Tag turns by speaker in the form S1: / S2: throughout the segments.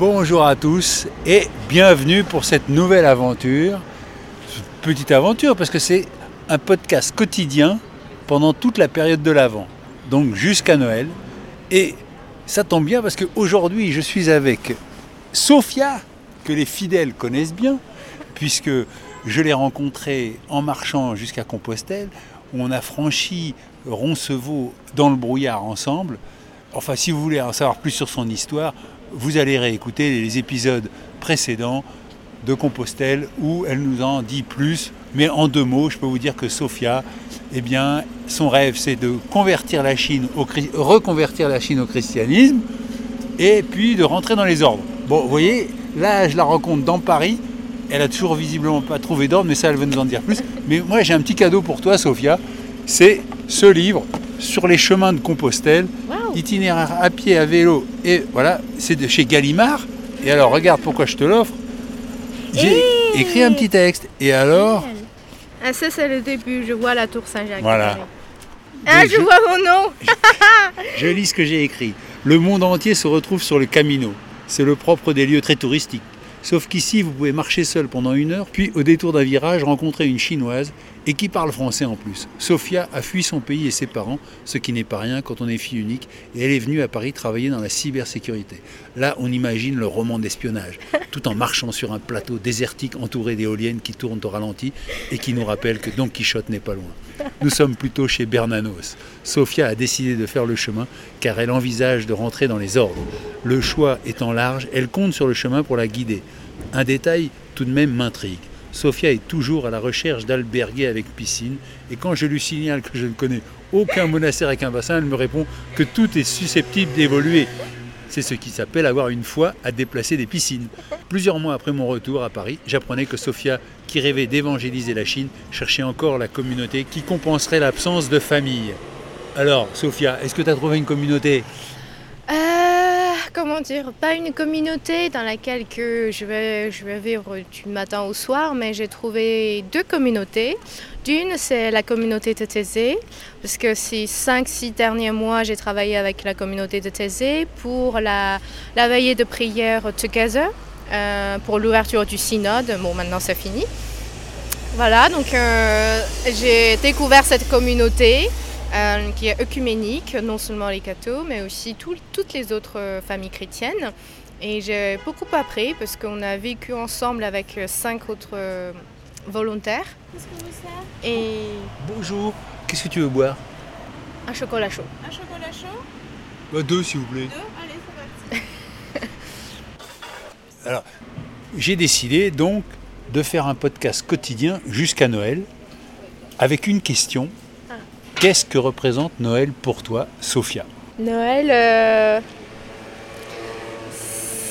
S1: Bonjour à tous et bienvenue pour cette nouvelle aventure. Petite aventure parce que c'est un podcast quotidien pendant toute la période de l'Avent, donc jusqu'à Noël. Et ça tombe bien parce qu'aujourd'hui je suis avec Sophia, que les fidèles connaissent bien, puisque je l'ai rencontrée en marchant jusqu'à Compostelle, où on a franchi Roncevaux dans le brouillard ensemble. Enfin, si vous voulez en savoir plus sur son histoire, vous allez réécouter les épisodes précédents de Compostelle où elle nous en dit plus. Mais en deux mots, je peux vous dire que Sophia, eh bien, son rêve, c'est de convertir la Chine au, reconvertir la Chine au christianisme et puis de rentrer dans les ordres. Bon, vous voyez, là, je la rencontre dans Paris. Elle a toujours visiblement pas trouvé d'ordre, mais ça, elle va nous en dire plus. Mais moi, j'ai un petit cadeau pour toi, Sophia. C'est ce livre sur les chemins de Compostelle, itinéraire à pied, à vélo. Et voilà, c'est de chez Gallimard. Et alors, regarde pourquoi je te l'offre. J'ai écrit un petit texte. Et alors
S2: ah, ça, c'est le début. Je vois la tour Saint-Jacques.
S1: Voilà.
S2: Ah, je, vois mon nom
S1: je, lis ce que j'ai écrit. Le monde entier se retrouve sur le Camino. C'est le propre des lieux très touristiques. Sauf qu'ici, vous pouvez marcher seul pendant une heure, puis au détour d'un virage, rencontrer une chinoise et qui parle français en plus. Sophia a fui son pays et ses parents, ce qui n'est pas rien quand on est fille unique, et elle est venue à Paris travailler dans la cybersécurité. Là, on imagine le roman d'espionnage, tout en marchant sur un plateau désertique entouré d'éoliennes qui tournent au ralenti et qui nous rappellent que Don Quichotte n'est pas loin. Nous sommes plutôt chez Bernanos. Sophia a décidé de faire le chemin car elle envisage de rentrer dans les ordres. Le choix étant large, elle compte sur le chemin pour la guider. Un détail tout de même m'intrigue. Sophia est toujours à la recherche d'alberguer avec piscine et quand je lui signale que je ne connais aucun monastère avec un bassin, elle me répond que tout est susceptible d'évoluer. C'est ce qui s'appelle avoir une foi à déplacer des piscines. Plusieurs mois après mon retour à Paris, j'apprenais que Sophia, qui rêvait d'évangéliser la Chine, cherchait encore la communauté qui compenserait l'absence de famille. Alors, Sophia, est-ce que tu as trouvé une communauté?
S2: Dire, pas une communauté dans laquelle que je vais, je vais vivre du matin au soir, mais j'ai trouvé deux communautés. D'une, c'est la communauté de Thésée, parce que ces 5-6 derniers mois, j'ai travaillé avec la communauté de Thésée pour la, la veillée de prière Together, euh, pour l'ouverture du synode. Bon, maintenant c'est fini. Voilà, donc euh, j'ai découvert cette communauté. Euh, qui est œcuménique, non seulement les cathos, mais aussi toutes les autres euh, familles chrétiennes. Et j'ai beaucoup appris parce qu'on a vécu ensemble avec euh, cinq autres volontaires.
S3: Qu'est-ce que vous sert
S1: Et bonjour. Qu'est-ce que tu veux boire?
S2: Un chocolat chaud.
S3: Un chocolat chaud?
S1: Bah, Deux, s'il vous plaît.
S3: Deux? Allez, c'est parti.
S1: Alors, j'ai décidé donc de faire un podcast quotidien jusqu'à Noël avec une question Qu'est-ce que représente Noël pour toi, Sophia?
S2: Noël, euh,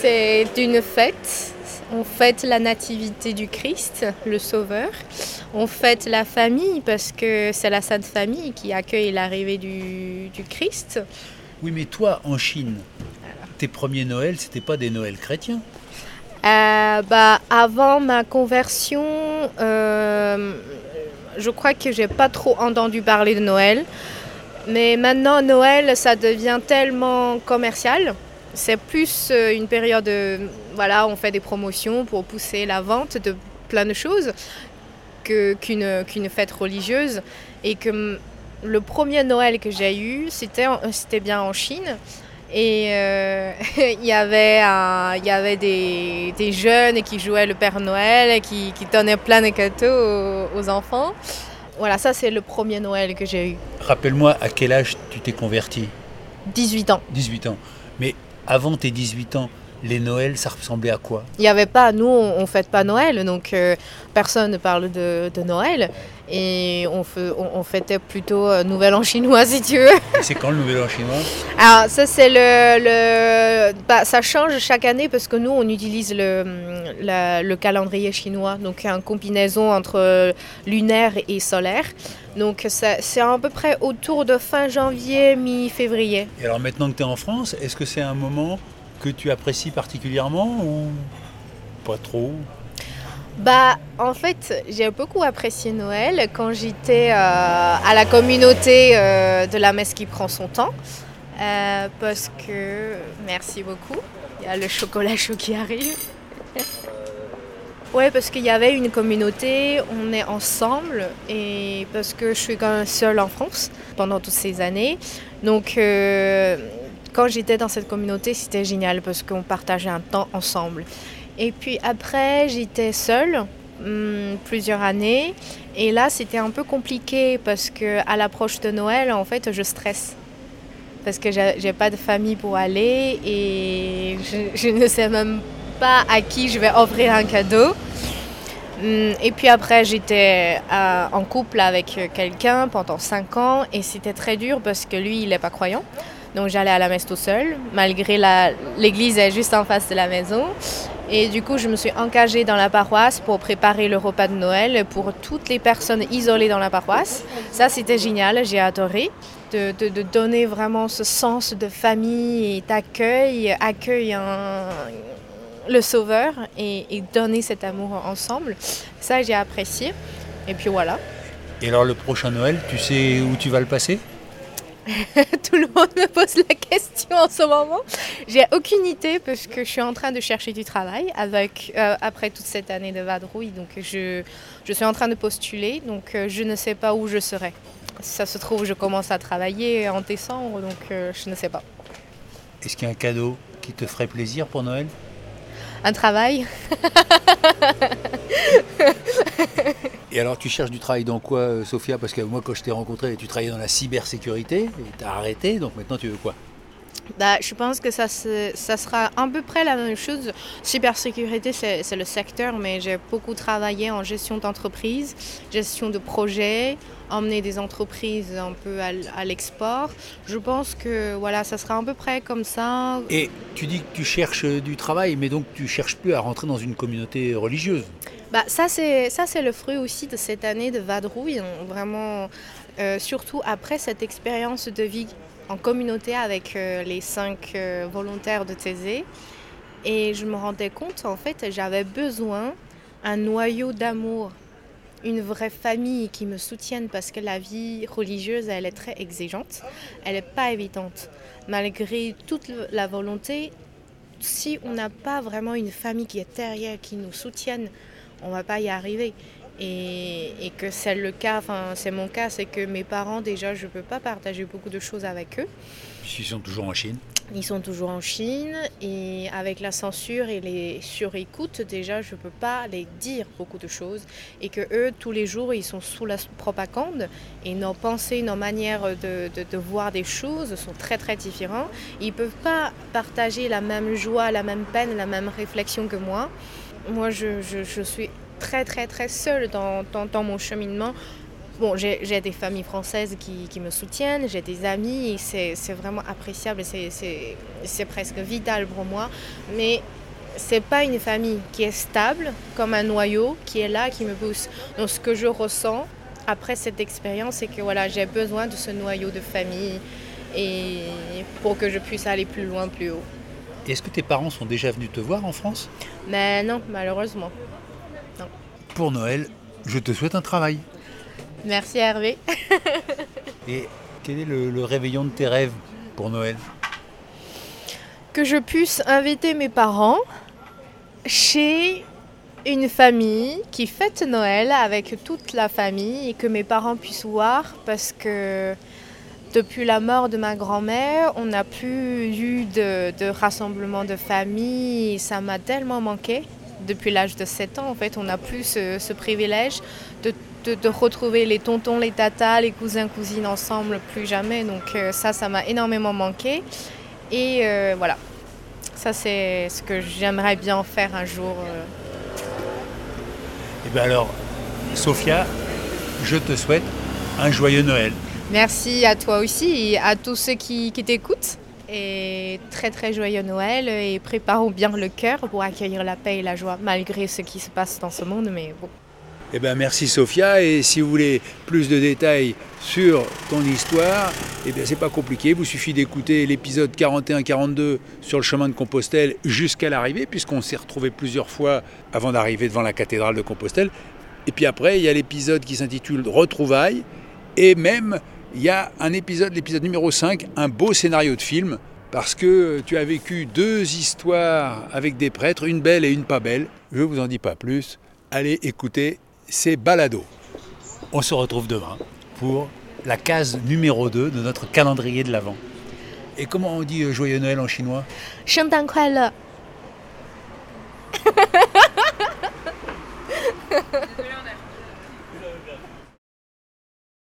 S2: c'est une fête. On fête la nativité du Christ, le Sauveur. On fête la famille parce que c'est la Sainte Famille qui accueille l'arrivée du, Christ.
S1: Oui, mais toi, en Chine, tes premiers Noëls, c'était pas des Noëls chrétiens?
S2: Euh, bah, Avant ma conversion, euh, je crois que j'ai pas trop entendu parler de Noël. Mais maintenant, Noël, ça devient tellement commercial. C'est plus euh, une période, de, voilà, on fait des promotions pour pousser la vente de plein de choses qu'une qu'une fête religieuse. Et que le premier Noël que j'ai eu, c'était bien en Chine. Et euh, il y avait, il y avait des, des, jeunes qui jouaient le Père Noël, qui, qui donnaient plein de cadeaux aux, enfants. Voilà, ça c'est le premier Noël que j'ai eu.
S1: Rappelle-moi, à quel âge tu t'es converti?
S2: 18 ans.
S1: 18 ans. Mais avant tes 18 ans, les Noëls, ça ressemblait à quoi?
S2: Il n'y avait pas, nous, on ne fête pas Noël, donc euh, personne ne parle de, de Noël. Et on, fe- on- on fêtait plutôt euh, Nouvel An chinois, si tu veux.
S1: C'est quand le Nouvel An chinois?
S2: Alors ça c'est le, le bah, ça change chaque année parce que nous on utilise le, la- le calendrier chinois donc une combinaison entre lunaire et solaire donc c'est à peu près autour de fin janvier mi-février.
S1: Et alors maintenant que tu es en France, est-ce que c'est un moment que tu apprécies particulièrement ou pas trop
S2: Bah en fait j'ai beaucoup apprécié Noël quand j'étais euh, à la communauté euh, de la messe qui prend son temps Euh, parce que merci beaucoup il y a le chocolat chaud qui arrive. Ouais, parce qu'il y avait une communauté, on est ensemble, et parce que je suis quand même seule en France pendant toutes ces années. Donc, quand j'étais dans cette communauté, c'était génial parce qu'on partageait un temps ensemble. Et puis après, j'étais seule hum, plusieurs années, et là, c'était un peu compliqué parce que à l'approche de Noël, en fait, je stresse. Parce que j'ai pas de famille pour aller et je, je ne sais même pas à qui je vais offrir un cadeau. Hum, Et puis après, j'étais euh, en couple avec quelqu'un pendant 5 ans et c'était très dur parce que lui, il n'est pas croyant. Donc j'allais à la messe tout seul, malgré l'église est juste en face de la maison. Et du coup, je me suis engagée dans la paroisse pour préparer le repas de Noël pour toutes les personnes isolées dans la paroisse. Ça, c'était génial, j'ai adoré. De, donner vraiment ce sens de famille et d'accueil, accueil le sauveur et donner cet amour ensemble. Ça, j'ai apprécié. Et puis voilà.
S1: Et alors le prochain Noël, tu sais où tu vas le passer?
S2: Tout le monde me pose la question en ce moment. J'ai aucune idée parce que je suis en train de chercher du travail avec, euh, après toute cette année de vadrouille. Donc je, je suis en train de postuler, donc euh, je ne sais pas où je serai. Ça se trouve, je commence à travailler en décembre, donc euh, je ne sais pas.
S1: Est-ce qu'il y a un cadeau qui te ferait plaisir pour Noël?
S2: Un travail?
S1: Et alors tu cherches du travail dans quoi euh, Sophia? Parce que moi quand je t'ai rencontré, tu travaillais dans la cybersécurité, et t'as arrêté, donc maintenant tu veux quoi?
S2: Bah, je pense que ça, se- ça sera à peu près la même chose. Cybersécurité, c'est le secteur, mais j'ai beaucoup travaillé en gestion d'entreprise, gestion de projets, emmener des entreprises un peu à l'export. Je pense que voilà, ça sera à peu près comme ça.
S1: Et tu dis que tu cherches euh, du travail, mais donc tu cherches plus à rentrer dans une communauté religieuse.
S2: Bah, ça, c'est ça, c'est le fruit aussi de cette année de vadrouille. Vraiment, euh, surtout après cette expérience de vie en communauté avec euh, les cinq euh, volontaires de Thésée. Et je me rendais compte, en fait, j'avais besoin un noyau d'amour, une vraie famille qui me soutienne parce que la vie religieuse, elle est très exigeante. Elle n'est pas évidente. Malgré toute la volonté, si on n'a pas vraiment une famille qui est derrière, qui nous soutienne, on va pas y arriver. Et, et que c'est le cas, enfin c'est mon cas, c'est que mes parents déjà je peux pas partager beaucoup de choses avec eux.
S1: Puisqu'ils sont toujours en Chine.
S2: Ils sont toujours en Chine et avec la censure et les surécoutes déjà je peux pas les dire beaucoup de choses et que eux tous les jours ils sont sous la propagande et nos pensées, nos manières de, de- de voir des choses sont très très différents. Ils peuvent pas partager la même joie, la même peine, la même réflexion que moi. Moi je, je- suis très très très seule dans, dans- mon cheminement. Bon, j'ai des familles françaises qui, qui me soutiennent, j'ai des amis, c'est vraiment appréciable, c'est presque vital pour moi. Mais c'est pas une famille qui est stable, comme un noyau, qui est là, qui me pousse. Donc ce que je ressens après cette expérience, c'est que voilà, j'ai besoin de ce noyau de famille et pour que je puisse aller plus loin, plus haut.
S1: Est-ce que tes parents sont déjà venus te voir en France?
S2: Mais non, malheureusement.
S1: Pour Noël, je te souhaite un travail.
S2: Merci Hervé.
S1: Et quel est le, le réveillon de tes rêves pour Noël?
S2: Que je puisse inviter mes parents chez une famille qui fête Noël avec toute la famille et que mes parents puissent voir parce que depuis la mort de ma grand-mère, on n'a plus eu de, rassemblement de famille et ça m'a tellement manqué. Depuis l'âge de 7 ans, en fait, on n'a plus ce, privilège de, retrouver les tontons, les tatas, les cousins, cousines ensemble, plus jamais. Donc euh, ça, ça m'a énormément manqué. Et euh, voilà, Ça, c'est ce que j'aimerais bien faire un jour. euh.
S1: Et bien alors, Sophia, je te souhaite un joyeux Noël.
S2: Merci à toi aussi et à tous ceux qui, t'écoutent. Et très très joyeux Noël et préparons bien le cœur pour accueillir la paix et la joie malgré ce qui se passe dans ce monde. Mais bon,
S1: Eh bien merci Sophia et si vous voulez plus de détails sur ton histoire, eh bien c'est pas compliqué, vous suffit d'écouter l'épisode 41-42 sur le chemin de Compostelle jusqu'à l'arrivée puisqu'on s'est retrouvé plusieurs fois avant d'arriver devant la cathédrale de Compostelle. Et puis après, il y a l'épisode qui s'intitule Retrouvailles et même il y a un épisode, l'épisode numéro 5, un beau scénario de film, parce que tu as vécu deux histoires avec des prêtres, une belle et une pas belle. Je ne vous en dis pas plus. Allez écouter ces balados. On se retrouve demain pour la case numéro 2 de notre calendrier de l'Avent. Et comment on dit euh, joyeux Noël en chinois?